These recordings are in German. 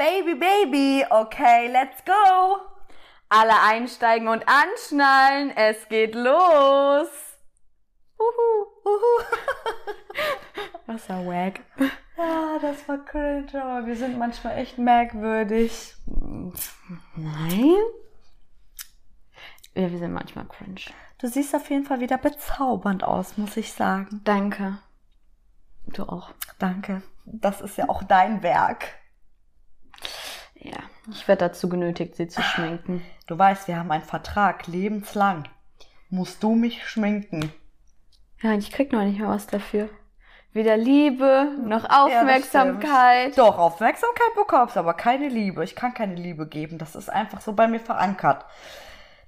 Baby, Baby, okay, let's go. Alle einsteigen und anschnallen, es geht los. Uhu, uhu. Das war wack. Ja, das war cringe, aber wir sind manchmal echt merkwürdig. Nein? Ja, wir sind manchmal cringe. Du siehst auf jeden Fall wieder bezaubernd aus, muss ich sagen. Danke. Du auch. Danke. Das ist ja auch dein Werk. Ja, ich werde dazu genötigt, sie zu schminken. Du weißt, wir haben einen Vertrag, lebenslang. Musst du mich schminken. Ja, ich krieg noch nicht mehr was dafür. Weder Liebe noch Aufmerksamkeit. Doch, Aufmerksamkeit bekommst, aber keine Liebe. Ich kann keine Liebe geben. Das ist einfach so bei mir verankert.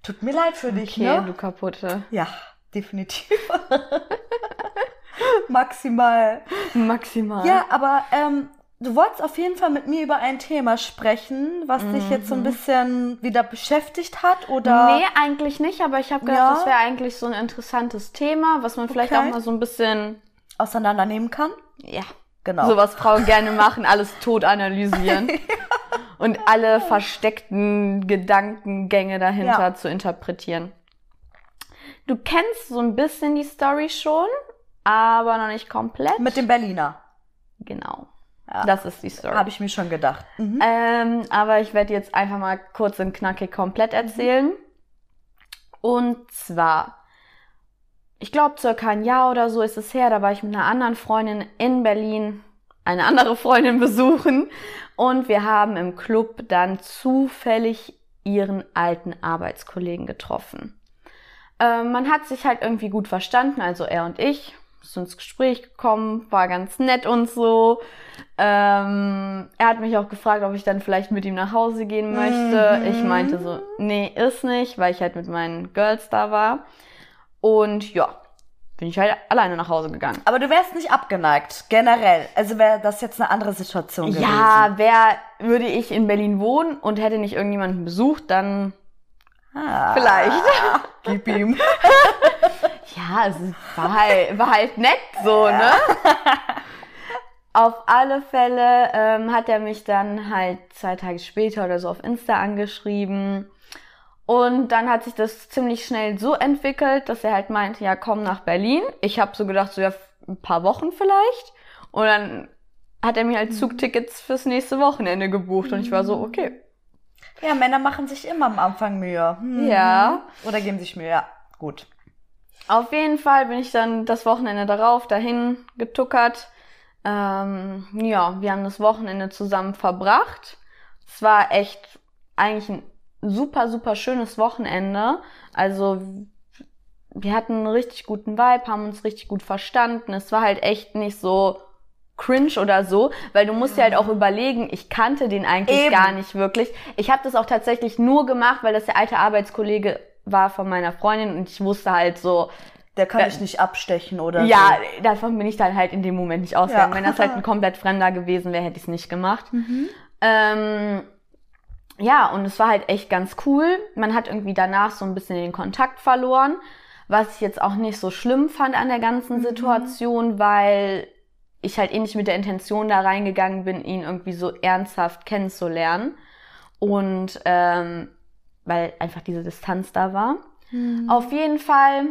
Tut mir leid für dich, okay, ne? du kaputte. Ja, definitiv. Maximal. Maximal. Ja, aber ähm, du wolltest auf jeden Fall mit mir über ein Thema sprechen, was dich jetzt so ein bisschen wieder beschäftigt hat, oder? Nee, eigentlich nicht, aber ich habe gedacht, Ja. das wäre eigentlich so ein interessantes Thema, was man vielleicht Okay. auch mal so ein bisschen, Auseinandernehmen kann? ja, Genau. so was Frauen gerne machen, alles tot analysieren und alle versteckten Gedankengänge dahinter Ja. zu interpretieren. Du kennst so ein bisschen die Story schon, aber noch nicht komplett. Mit dem Berliner. genau. Das ist die Story. Habe ich mir schon gedacht. Mhm. Ähm, aber ich werde jetzt einfach mal kurz und knackig komplett erzählen. Und zwar, ich glaube, circa ein Jahr oder so ist es her, da war ich mit einer anderen Freundin in Berlin eine andere Freundin besuchen und wir haben im Club dann zufällig ihren alten Arbeitskollegen getroffen. Ähm, man hat sich halt irgendwie gut verstanden, also er und ich, ist ins Gespräch gekommen, war ganz nett und so. Ähm, er hat mich auch gefragt, ob ich dann vielleicht mit ihm nach Hause gehen möchte. Mhm. Ich meinte so, nee, ist nicht, weil ich halt mit meinen Girls da war. Und ja, bin ich halt alleine nach Hause gegangen. Aber du wärst nicht abgeneigt, generell. Also wäre das jetzt eine andere Situation gewesen. Ja, wär, würde ich in Berlin wohnen und hätte nicht irgendjemanden besucht, dann Ah, vielleicht. Gib ihm. Ja, es war halt, war halt nett so, ne? Auf alle Fälle ähm, hat er mich dann halt zwei Tage später oder so auf Insta angeschrieben. Und dann hat sich das ziemlich schnell so entwickelt, dass er halt meinte, ja, komm nach Berlin. Ich habe so gedacht, so ja, ein paar Wochen vielleicht. Und dann hat er mir halt Zugtickets fürs nächste Wochenende gebucht. Und ich war so, okay. Ja, Männer machen sich immer am Anfang Mühe. Hm. Ja. Oder geben sich Mühe, ja. Gut. Auf jeden Fall bin ich dann das Wochenende darauf dahin getuckert. Ähm, ja, wir haben das Wochenende zusammen verbracht. Es war echt eigentlich ein super, super schönes Wochenende. Also wir hatten einen richtig guten Vibe, haben uns richtig gut verstanden. Es war halt echt nicht so cringe oder so, weil du musst dir halt auch überlegen, ich kannte den eigentlich Eben. gar nicht wirklich. Ich habe das auch tatsächlich nur gemacht, weil das der alte Arbeitskollege war von meiner Freundin und ich wusste halt so, Der kann Ja. dich nicht abstechen oder ja, davon bin ich dann halt in dem Moment nicht ausgegangen. Ja. Wenn das halt ein komplett Fremder gewesen wäre, hätte ich es nicht gemacht. so. Mhm. Ähm, ja, und es war halt echt ganz cool. Man hat irgendwie danach so ein bisschen den Kontakt verloren, was ich jetzt auch nicht so schlimm fand an der ganzen Mhm. Situation, weil ich halt eh nicht mit der Intention da reingegangen bin, ihn irgendwie so ernsthaft kennenzulernen. Und ähm, weil einfach diese Distanz da war. Mhm. Auf jeden Fall,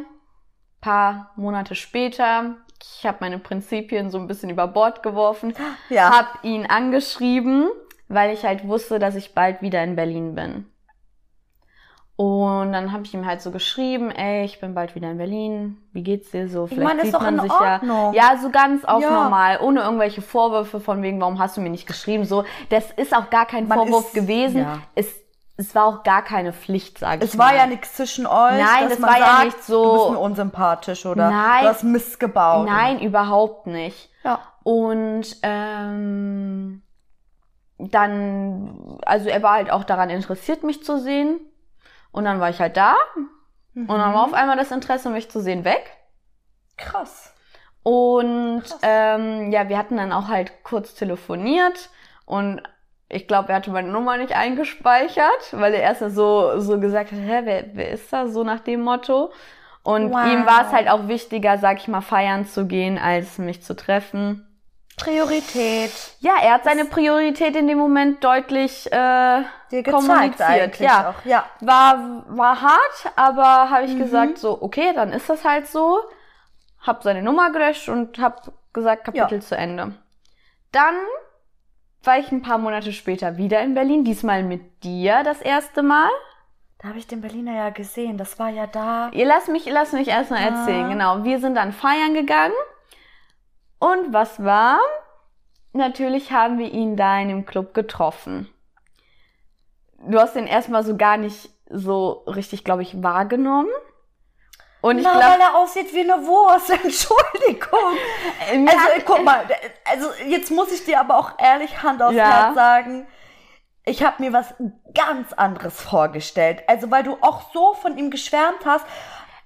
paar Monate später, ich habe meine Prinzipien so ein bisschen über Bord geworfen, Ja. hab ihn angeschrieben, weil ich halt wusste, dass ich bald wieder in Berlin bin. Und dann habe ich ihm halt so geschrieben, ey, ich bin bald wieder in Berlin. Wie geht's dir so? Ich meine, doch in sich Ordnung. ja. Ja, so ganz auf Ja. normal, ohne irgendwelche Vorwürfe von wegen, warum hast du mir nicht geschrieben? So, das ist auch gar kein Man Vorwurf ist- gewesen. ja. Es, es war auch gar keine Pflicht, sage ich Es war mal. ja nichts zwischen euch. Nein, das war ja sagt, nicht so- Du bist mir unsympathisch oder Nein. du hast Mist gebaut. Nein, überhaupt nicht. Ja. Und ähm, dann, also er war halt auch daran interessiert, mich zu sehen. Und dann war ich halt da. Und dann war auf einmal das Interesse, mich zu sehen, weg. Krass. Und Krass. ähm, ja, wir hatten dann auch halt kurz telefoniert. Und ich glaube, er hatte meine Nummer nicht eingespeichert, weil er erst so, so gesagt hat, hä, wer, wer ist das? So nach dem Motto. Und Wow. ihm war es halt auch wichtiger, sag ich mal, feiern zu gehen, als mich zu treffen. Priorität. Ja, er hat seine Priorität in dem Moment deutlich äh, Dir kommuniziert. Ja. auch. Ja. War, war hart, aber habe Mhm. ich gesagt, so, okay, dann ist das halt so. Hab seine Nummer gelöscht und hab gesagt, Kapitel Ja. zu Ende. Dann war ich ein paar Monate später wieder in Berlin, diesmal mit dir das erste Mal. Da habe ich den Berliner ja gesehen. Das war ja da. Ihr lasst mich, lasst mich erstmal erzählen, Ah. genau. Wir sind dann feiern gegangen. Und was war? Natürlich haben wir ihn da in dem Club getroffen. Du hast den erstmal so gar nicht so richtig, glaube ich, wahrgenommen. Und ich Na, glaube, weil er aussieht wie eine Wurst. Entschuldigung. Also, guck mal, also jetzt muss ich dir aber auch ehrlich Hand aufs Ja. Herz sagen, ich habe mir was ganz anderes vorgestellt. Also, weil du auch so von ihm geschwärmt hast.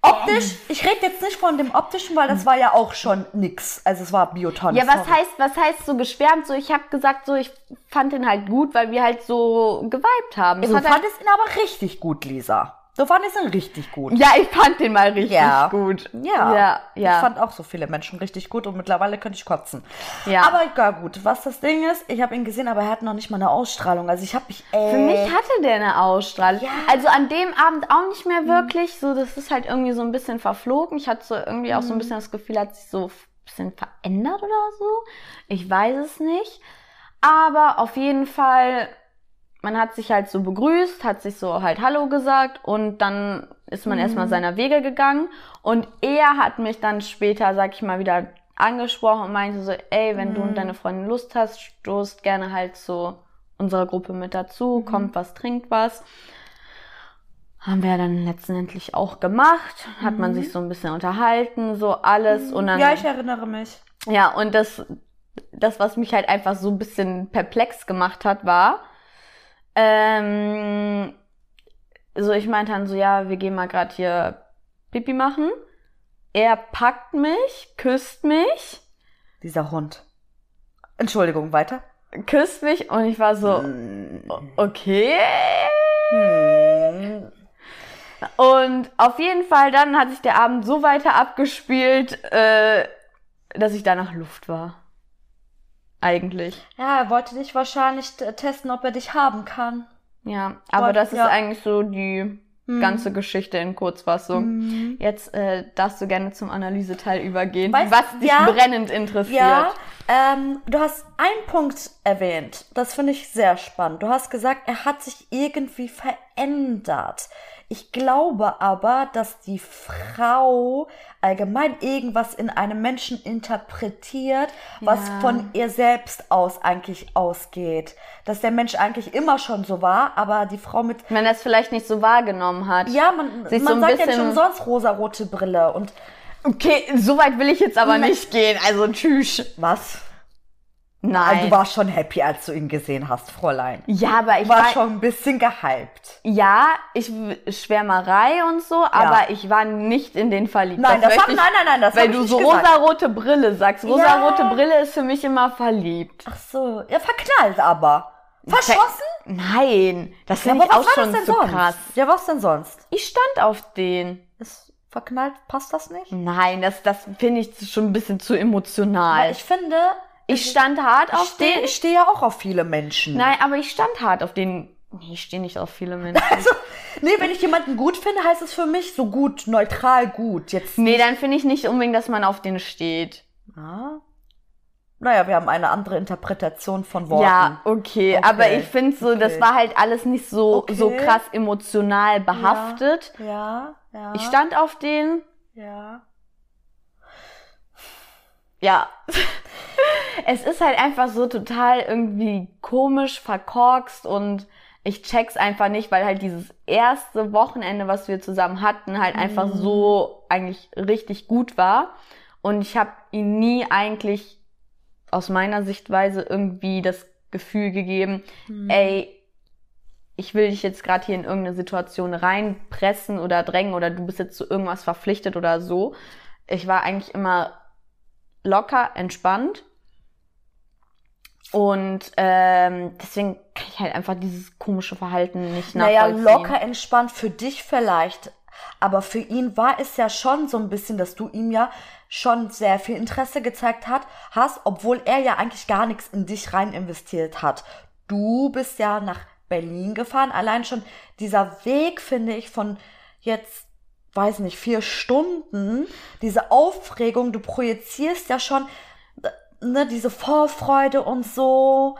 Optisch, ich rede jetzt nicht von dem optischen, weil das war ja auch schon nix. Also es war Biotonne. ja, was sorry. heißt, was heißt so geschwärmt? So, ich habe gesagt, so, ich fand den halt gut, weil wir halt so geweibt haben. Du halt, fandest ihn aber richtig gut, Lisa. Du fandest ihn richtig gut. ja, ich fand den mal richtig Ja. gut. Ja, ja, ja. Ich fand auch so viele Menschen richtig gut und mittlerweile könnte ich kotzen. Ja. Aber ja gut, was das Ding ist, ich habe ihn gesehen, aber er hat noch nicht mal eine Ausstrahlung. Also ich habe mich äh, Für mich hatte der eine Ausstrahlung. Ja. Also an dem Abend auch nicht mehr wirklich. So, das ist halt irgendwie so ein bisschen verflogen. Ich hatte so irgendwie auch so ein bisschen das Gefühl, hat sich so ein bisschen verändert oder so. Ich weiß es nicht. Aber auf jeden Fall, man hat sich halt so begrüßt, hat sich so halt Hallo gesagt und dann ist man erstmal seiner Wege gegangen. Und er hat mich dann später, sag ich mal, wieder angesprochen und meinte so, ey, wenn du und deine Freundin Lust hast, stoßt gerne halt zu unserer Gruppe mit dazu, kommt was, trinkt was. Haben wir dann letztendlich auch gemacht, hat man sich so ein bisschen unterhalten, so alles und dann Ja, ich erinnere mich. ja, und das, das, was mich halt einfach so ein bisschen perplex gemacht hat, war, ähm, so ich meinte dann so, ja, wir gehen mal gerade hier Pipi machen. Er packt mich, küsst mich, Dieser Hund. Entschuldigung, weiter. küsst mich und ich war so, o- okay. Hm. Und auf jeden Fall dann hat sich der Abend so weiter abgespielt, äh, dass ich danach Luft war. Eigentlich. Ja, er wollte dich wahrscheinlich testen, ob er dich haben kann. Ja, aber Wollt- das ist ja. eigentlich so die ganze Geschichte in Kurzfassung. Mhm. Jetzt äh, darfst du gerne zum Analyseteil übergehen, Weißt- was dich ja. brennend interessiert. Ja, ähm, du hast einen Punkt erwähnt. Das finde ich sehr spannend. Du hast gesagt, er hat sich irgendwie verändert. Ich glaube aber, dass die Frau allgemein irgendwas in einem Menschen interpretiert, was Ja. von ihr selbst aus eigentlich ausgeht. Dass der Mensch eigentlich immer schon so war, aber die Frau mit Wenn er es vielleicht nicht so wahrgenommen hat. ja, man, man so sagt ja nicht bisschen- umsonst rosarote Brille. Und Okay, so weit will ich jetzt aber Nein. nicht gehen. Also tschüss. was? Nein. Also, du warst schon happy, als du ihn gesehen hast, Fräulein. ja, aber ich war war schon ein bisschen gehypt. ja, ich Schwärmerei und so, aber ich war nicht in den verliebt. Nein, das, möchte hab, ich- nein, nein, nein, das Weil ich du so gesagt. rosarote Brille sagst. Rosarote Brille ist für mich immer verliebt. Ach so, ja, verknallt aber. Verschossen? Nein, das Ja, finde ich auch war schon das denn zu sonst? krass. Ja, was denn sonst? Ich stand auf den. Ist verknallt, passt das nicht? Nein, das, das finde ich schon ein bisschen zu emotional. Weil ich finde, Ich stand hart ich auf stehe den. ich steh ja auch auf viele Menschen. Nein, aber ich stand hart auf den. Nee, ich stehe nicht auf viele Menschen. Also, nee, wenn ich jemanden gut finde, heißt es für mich so gut, neutral gut. Jetzt. nee, dann finde ich nicht unbedingt, dass man auf den steht. Ah. Naja, wir haben eine andere Interpretation von Worten. Ja, okay, Okay, aber ich finde so, das okay. war halt alles nicht so, Okay. so krass emotional behaftet. Ja, ja. Ich stand auf den. Ja. Ja. es ist halt einfach so total irgendwie komisch, verkorkst und ich check's einfach nicht, weil halt dieses erste Wochenende, was wir zusammen hatten, halt einfach Mhm. so eigentlich richtig gut war. Und ich habe ihm nie eigentlich aus meiner Sichtweise irgendwie das Gefühl gegeben, Mhm. ey, ich will dich jetzt gerade hier in irgendeine Situation reinpressen oder drängen oder du bist jetzt zu irgendwas verpflichtet oder so. Ich war eigentlich immer locker, entspannt. Und ähm, deswegen kann ich halt einfach dieses komische Verhalten nicht Naja, nachvollziehen. locker entspannt für dich vielleicht. Aber für ihn war es ja schon so ein bisschen, dass du ihm ja schon sehr viel Interesse gezeigt hat, hast, obwohl er ja eigentlich gar nichts in dich rein investiert hat. Du bist ja nach Berlin gefahren. Allein schon dieser Weg, finde ich, von jetzt, weiß nicht, vier Stunden, diese Aufregung, du projizierst ja schon, ne, diese Vorfreude und so.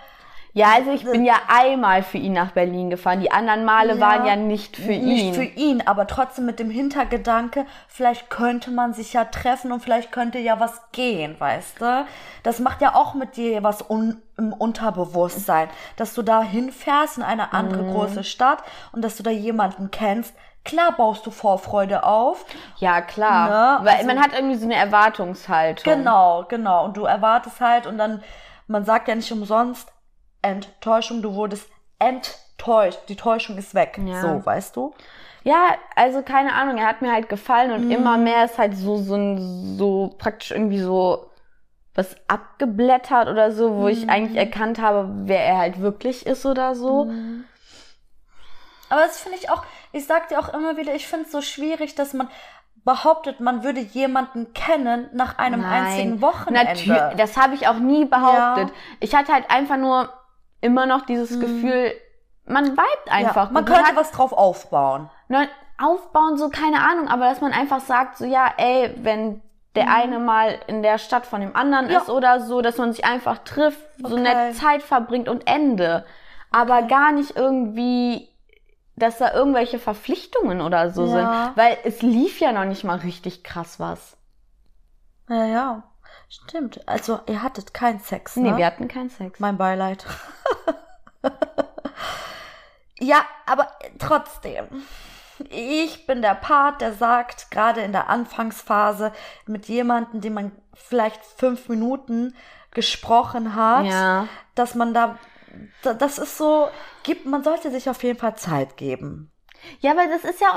Ja, also ich bin ja einmal für ihn nach Berlin gefahren. Die anderen Male Ja, waren ja nicht für ihn. Nicht für ihn, aber trotzdem mit dem Hintergedanke, vielleicht könnte man sich ja treffen und vielleicht könnte ja was gehen, weißt du? Das macht ja auch mit dir was un im Unterbewusstsein, dass du da hinfährst in eine andere Mhm. große Stadt und dass du da jemanden kennst. Klar baust du Vorfreude auf. Ja, klar. Ne, Weil also- man hat irgendwie so eine Erwartungshaltung. Genau, genau. Und du erwartest halt und dann, man sagt ja nicht umsonst, Enttäuschung, du wurdest enttäuscht. Die Täuschung ist weg. Ja. So, weißt du? Ja, also keine Ahnung, er hat mir halt gefallen und Mhm. immer mehr ist halt so, so, ein- so praktisch irgendwie so was abgeblättert oder so, wo Mhm. ich eigentlich erkannt habe, wer er halt wirklich ist oder so. Mhm. Aber das finde ich auch, ich sag dir auch immer wieder, ich finde es so schwierig, dass man behauptet, man würde jemanden kennen nach einem einzigen Wochenende. Natürlich, das habe ich auch nie behauptet. Ja. Ich hatte halt einfach nur immer noch dieses Gefühl, man vibet einfach. ja, man könnte hat was drauf aufbauen. ne, aufbauen, so keine Ahnung, aber dass man einfach sagt, so ja, ey, wenn der eine mal in der Stadt von dem anderen Mhm. Ja. ist oder so, dass man sich einfach trifft, so Okay. nett Zeit verbringt und Ende. Aber gar nicht irgendwie, dass da irgendwelche Verpflichtungen oder so Ja. sind. Weil es lief ja noch nicht mal richtig krass was. Ja, ja. Stimmt. Also, ihr hattet keinen Sex, ne? Nee, wir hatten keinen Sex. Mein Beileid. ja, aber trotzdem. Ich bin der Part, der sagt, gerade in der Anfangsphase mit jemandem, den man vielleicht fünf Minuten gesprochen hat, Ja. dass man da, da, das ist so, gibt, man sollte sich auf jeden Fall Zeit geben. Ja, aber das ist ja,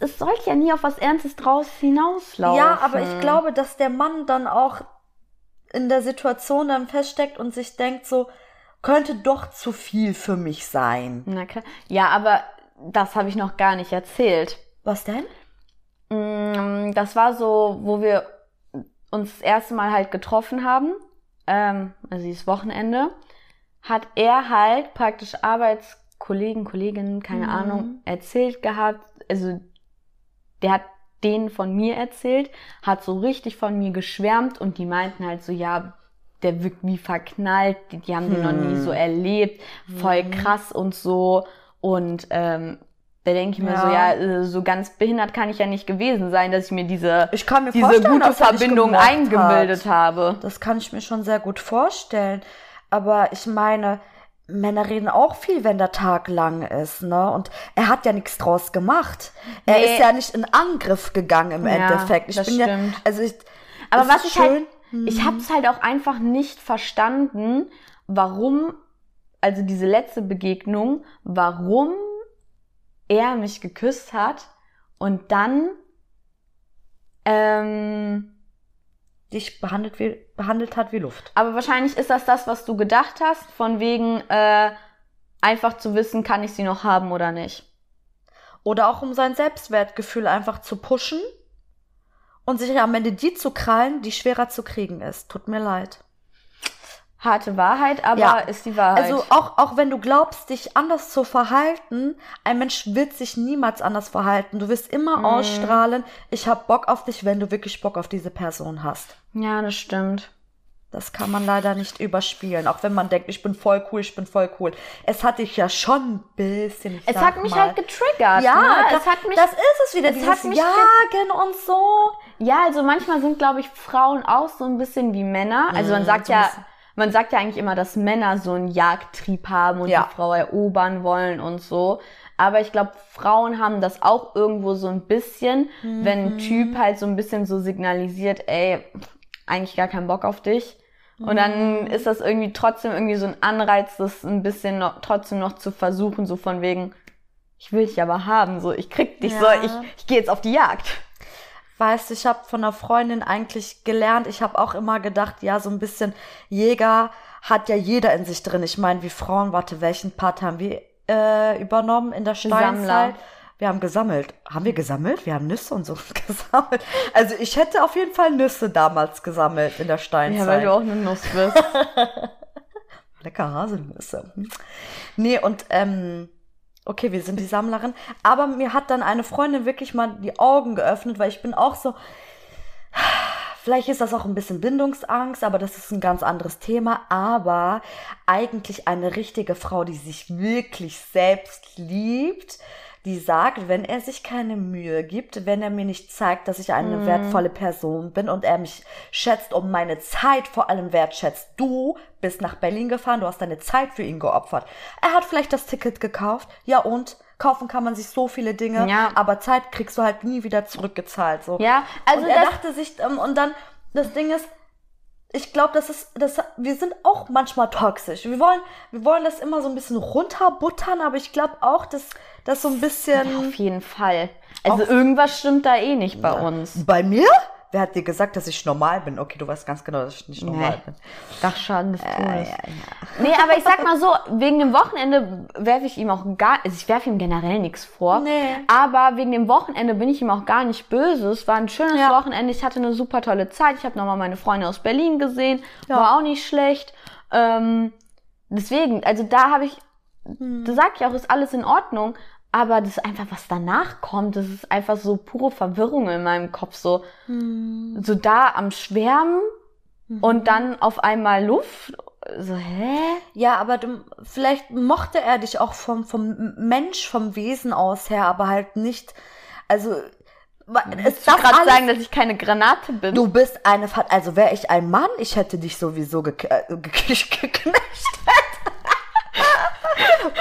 es sollte ja nie auf was Ernstes draus hinauslaufen. Ja, aber ich glaube, dass der Mann dann auch in der Situation dann feststeckt und sich denkt so, könnte doch zu viel für mich sein. Na klar. Ja, aber das habe ich noch gar nicht erzählt. Was denn? Mm, Das war so, wo wir uns das erste Mal halt getroffen haben, ähm, also dieses Wochenende, hat er halt praktisch Arbeitskollegen, Kolleginnen, keine Mhm. Ahnung, erzählt gehabt. Also der hat denen von mir erzählt, hat so richtig von mir geschwärmt und die meinten halt so, ja, der wirkt wie verknallt, die, die haben den noch nie so erlebt, voll krass und so. Und ähm, da denke ich mir so, Ja. ja, äh, so ganz behindert kann ich ja nicht gewesen sein, dass ich mir diese, Ich kann mir diese gute er Verbindung eingebildet hat. habe. Das kann ich mir schon sehr gut vorstellen. Aber ich meine, Männer reden auch viel, wenn der Tag lang ist, ne? Und er hat ja nichts draus gemacht. Er Nee. ist ja nicht in Angriff gegangen im Ja, Endeffekt. Ich das bin ja, stimmt. also ich, Aber was ist ich schön. halt, ich habe es halt auch einfach nicht verstanden, warum, also diese letzte Begegnung, warum er mich geküsst hat und dann, ähm, dich behandelt, wie, behandelt hat wie Luft. aber wahrscheinlich ist das das, was du gedacht hast, von wegen äh, einfach zu wissen, kann ich sie noch haben oder nicht. Oder auch um sein Selbstwertgefühl einfach zu pushen und sich am Ende die zu krallen, die schwerer zu kriegen ist. Tut mir leid. Harte Wahrheit, aber Ja. ist die Wahrheit. Also auch, auch wenn du glaubst, dich anders zu verhalten, ein Mensch wird sich niemals anders verhalten. Du wirst immer Mhm. ausstrahlen, ich hab Bock auf dich, wenn du wirklich Bock auf diese Person hast. ja, das stimmt. Das kann man leider nicht überspielen, auch wenn man denkt, ich bin voll cool, ich bin voll cool. Es hat dich ja schon ein bisschen. Es hat mich mal, halt getriggert. ja, ne? das, es hat mich das ist es wieder, es dieses hat mich ge- Jagen und so. Ja, also manchmal sind, glaube ich, Frauen auch so ein bisschen wie Männer. Also man sagt so ein ja. Man sagt ja eigentlich immer, dass Männer so einen Jagdtrieb haben und Ja. die Frau erobern wollen und so. Aber ich glaube, Frauen haben das auch irgendwo so ein bisschen, wenn Mhm. ein Typ halt so ein bisschen so signalisiert, ey, eigentlich gar keinen Bock auf dich. Und Mhm. dann ist das irgendwie trotzdem irgendwie so ein Anreiz, das ein bisschen noch, trotzdem noch zu versuchen, so von wegen, ich will dich aber haben, so, ich krieg dich, so, Ja. ich, ich gehe jetzt auf die Jagd. Weißt du, ich habe von einer Freundin eigentlich gelernt, ich habe auch immer gedacht, ja, so ein bisschen Jäger hat ja jeder in sich drin. Ich meine, wie Frauen, warte, welchen Part haben wir äh, übernommen in der Steinzeit? Wir haben gesammelt. Haben wir gesammelt? Wir haben Nüsse und so gesammelt. Also ich hätte auf jeden Fall Nüsse damals gesammelt in der Steinzeit. Ja, weil du auch eine Nuss bist. Lecker Haselnüsse. Hm. Nee, und ähm, okay, wir sind die Sammlerin. Aber mir hat dann eine Freundin wirklich mal die Augen geöffnet, weil ich bin auch so. Vielleicht ist das auch ein bisschen Bindungsangst, aber das ist ein ganz anderes Thema. Aber eigentlich eine richtige Frau, die sich wirklich selbst liebt, die sagt, wenn er sich keine Mühe gibt, wenn er mir nicht zeigt, dass ich eine Mhm. wertvolle Person bin und er mich schätzt und meine Zeit vor allem wertschätzt. Du bist nach Berlin gefahren, du hast deine Zeit für ihn geopfert. Er hat vielleicht das Ticket gekauft, ja und? Kaufen kann man sich so viele Dinge, Ja. aber Zeit kriegst du halt nie wieder zurückgezahlt. So. Ja, also und er dachte sich, ähm, und dann, das Ding ist, ich glaube, das ist, das, wir sind auch manchmal toxisch. Wir wollen, wir wollen das immer so ein bisschen runterbuttern, aber ich glaube auch, dass das so ein bisschen. Ja, auf jeden Fall. Also irgendwas stimmt da eh nicht bei uns. Bei mir? Wer hat dir gesagt, dass ich normal bin? Okay, du weißt ganz genau, dass ich nicht normal Nee. bin. Dachschaden des Todes. ja, Nee, aber ich sag mal so, wegen dem Wochenende werfe ich ihm auch gar, also ich werfe ihm generell nichts vor. Nee. Aber wegen dem Wochenende bin ich ihm auch gar nicht böse. Es war ein schönes Ja. Wochenende. Ich hatte eine super tolle Zeit. Ich habe nochmal meine Freunde aus Berlin gesehen. Ja. War auch nicht schlecht. Ähm, deswegen, also da habe ich, Hm. da sag ich auch, ist alles in Ordnung. Aber das ist einfach, was danach kommt, das ist einfach so pure Verwirrung in meinem Kopf. So, Hm. so da am Schwärmen Mhm. und dann auf einmal Luft. So, hä? Ja, aber du, vielleicht mochte er dich auch vom, vom Mensch, vom Wesen aus her, aber halt nicht. Also, es Ich darf gerade sagen, dass ich keine Granate bin. Du bist eine, also wäre ich ein Mann, ich hätte dich sowieso gek äh, ge ge geknechtet.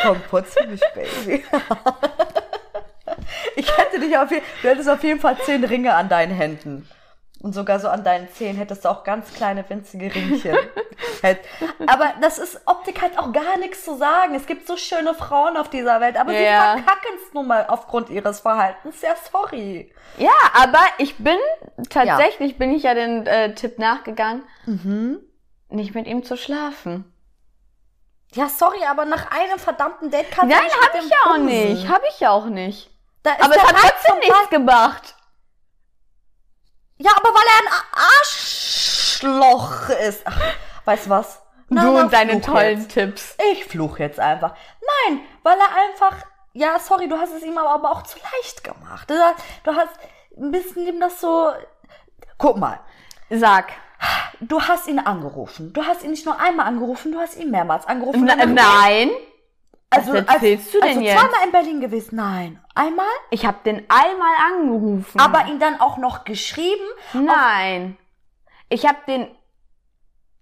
Komm, putz mich, Baby. ich hätte dich auf jeden, du hättest auf jeden Fall zehn Ringe an deinen Händen. Und sogar so an deinen Zehen hättest du auch ganz kleine, winzige Ringchen. Aber das ist Optik hat auch gar nichts zu sagen. Es gibt so schöne Frauen auf dieser Welt, aber sie Ja. verkacken es nun mal aufgrund ihres Verhaltens. Ja, sorry. Ja, aber ich bin, tatsächlich bin ich ja den äh, Tipp nachgegangen, Mhm. nicht mit ihm zu schlafen. Ja, sorry, aber nach einem verdammten Date kannst Nein, hab ich ja auch bumsen. nicht. Hab ich ja auch nicht. Da ist Aber es hat trotzdem nichts gemacht. Ja, aber weil er ein Arschloch ist. Ach, weißt du was? Na, du und deine tollen Jetzt. Tipps. Ich fluch jetzt einfach. Nein, weil er einfach. Ja, sorry, du hast es ihm aber, auch zu leicht gemacht. Du hast, du hast ein bisschen ihm das so. Guck mal, Sag. Du hast ihn angerufen. Du hast ihn nicht nur einmal angerufen, du hast ihn mehrmals angerufen. Na, nein. also, was erzählst du denn also jetzt? zweimal in Berlin gewesen. Nein. Einmal? Ich habe den einmal angerufen. Aber ihn dann auch noch geschrieben. Nein. Ich habe den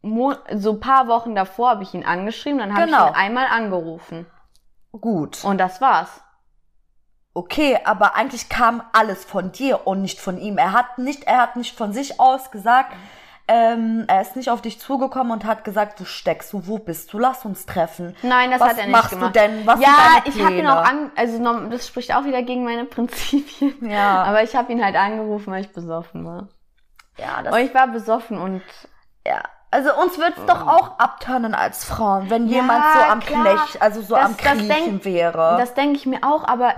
Mo so ein paar Wochen davor habe ich ihn angeschrieben, dann habe Genau. ich ihn einmal angerufen. Gut. Und das war's. Okay, aber eigentlich kam alles von dir und nicht von ihm. Er hat nicht, er hat nicht von sich aus gesagt, ähm, er ist nicht auf dich zugekommen und hat gesagt, wo steckst du, wo bist du, lass uns treffen. Nein, das Was hat er nicht machst gemacht. du denn? Was ja, ich habe ihn auch an, also das spricht auch wieder gegen meine Prinzipien. Ja. Aber ich habe ihn halt angerufen, weil ich besoffen war. Ja, das, Und ich war besoffen und ja. Also uns wird's doch auch abturnen als Frauen, wenn Ja, jemand so am klar. Knech, also so Das- am denk- wäre. das denke ich mir auch, aber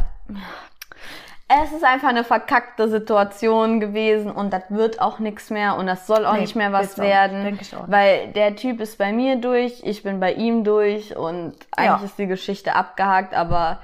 es ist einfach eine verkackte Situation gewesen und das wird auch nichts mehr und das soll auch Nee, nicht mehr was werden, Denk ich auch weil der Typ ist bei mir durch, ich bin bei ihm durch und eigentlich Ja. ist die Geschichte abgehakt, aber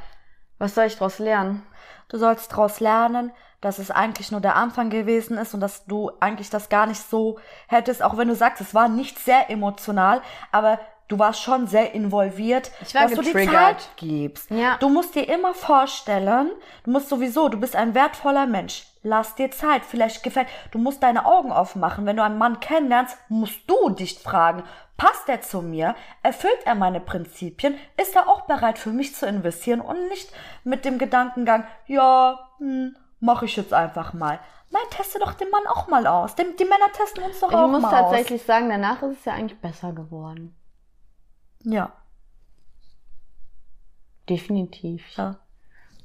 was soll ich daraus lernen? Du sollst daraus lernen, dass es eigentlich nur der Anfang gewesen ist und dass du eigentlich das gar nicht so hättest, auch wenn du sagst, es war nicht sehr emotional, aber du warst schon sehr involviert, Ich dass du die getriggert. Zeit gibst. Ja. Du musst dir immer vorstellen, du musst sowieso, du bist ein wertvoller Mensch. Lass dir Zeit, vielleicht gefällt. Du musst deine Augen aufmachen. Wenn du einen Mann kennenlernst, musst du dich fragen, passt er zu mir? Erfüllt er meine Prinzipien? Ist er auch bereit für mich zu investieren und nicht mit dem Gedankengang, ja, hm, mach ich jetzt einfach mal. Nein, teste doch den Mann auch mal aus. Dem, die Männer testen uns doch Ich auch muss mal tatsächlich sagen, danach ist es ja eigentlich besser geworden. Ja, Definitiv. ja,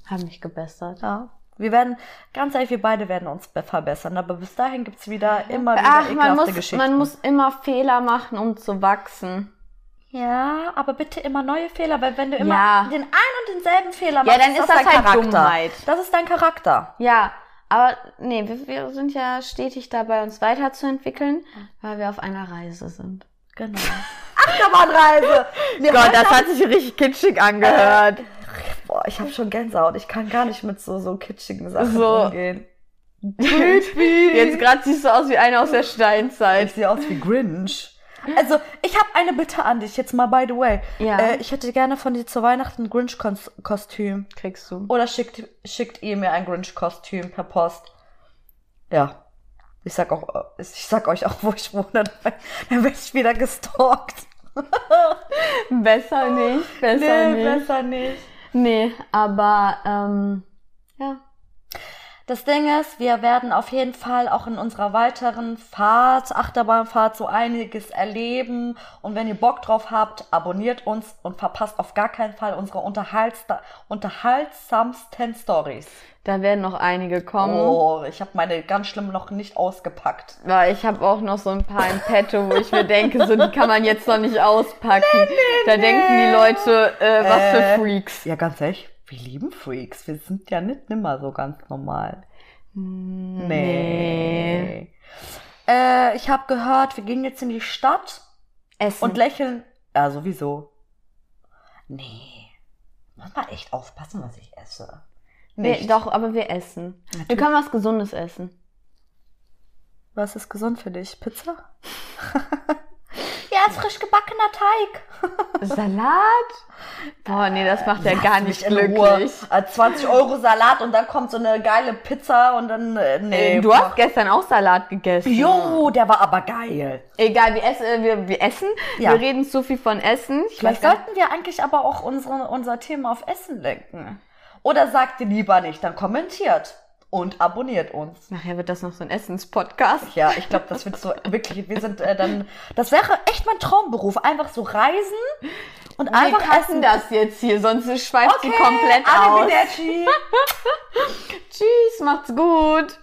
Haben mich gebessert. ja. Wir werden, ganz ehrlich, wir beide werden uns be- verbessern, aber bis dahin gibt's wieder immer wieder Ach, man muss, Geschichten. man muss immer Fehler machen, um zu wachsen. Ja, aber bitte immer neue Fehler, weil wenn du immer Ja. den einen denselben Fehler Ja, machst, dann ist das dein halt Charakter. Dummheit. Das ist dein Charakter. Ja, aber nee, wir, wir sind ja stetig dabei, uns weiterzuentwickeln, weil wir auf einer Reise sind. Genau. Achterbahnreise. Wir Gott, das hat sich richtig kitschig angehört. Boah, ich habe schon Gänsehaut. Ich kann gar nicht mit so, so kitschigen Sachen So. umgehen. Jetzt gerade siehst du aus wie einer aus der Steinzeit. Ich sehe aus wie Grinch. Also, ich habe eine Bitte an dich, jetzt mal by the way. Ja. Äh, ich hätte gerne von dir zu Weihnachten ein Grinch-Kostüm. Kriegst du. Oder schickt, schickt ihr mir ein Grinch-Kostüm per Post. Ja. Ich sag auch, ich sag euch auch, wo ich wohne, dann, werde ich wieder gestalkt. Besser nicht, besser nicht. besser nicht. Nee, aber ähm, ja. Das Ding ist, wir werden auf jeden Fall auch in unserer weiteren Fahrt, Achterbahnfahrt, so einiges erleben. Und wenn ihr Bock drauf habt, abonniert uns und verpasst auf gar keinen Fall unsere unterhaltsamsten Stories. Da werden noch einige kommen. Oh, ich habe meine ganz schlimm noch nicht ausgepackt. Weil ich habe auch noch so ein paar im Petto, wo ich mir denke, so die kann man jetzt noch nicht auspacken. da denken die Leute, äh, was für Äh, Freaks. Ja, ganz ehrlich, wir lieben Freaks. Wir sind ja nicht nimmer so ganz normal. Nee. Äh, ich habe gehört, wir gehen jetzt in die Stadt Essen. und lächeln. Ja, sowieso. Nee. Muss man echt aufpassen, was ich esse. wir, doch, aber wir essen. Wir können was Gesundes essen. Was ist gesund für dich? Pizza? ja, frisch gebackener Teig. Salat? Boah, nee, das macht ja gar nicht glücklich. Ruhe. Äh, 20 Euro Salat und dann kommt so eine geile Pizza und dann, äh, nee. Äh, Du hast gestern auch Salat gegessen. Jo, der war aber geil. Egal, wir essen, wir, wir essen. Ja. Wir reden zu viel von Essen. Ich Vielleicht sollten wir eigentlich aber auch unsere, unser Thema auf Essen lenken. Oder sagt ihr lieber nicht, dann kommentiert und abonniert uns. Nachher wird das noch so ein Essenspodcast. Ja, ich glaube, das wird so wirklich, wir sind äh, dann, das wäre echt mein Traumberuf. Einfach so reisen und Wir einfach essen. das jetzt hier, sonst schweift sie komplett aus. Tschüss, macht's gut.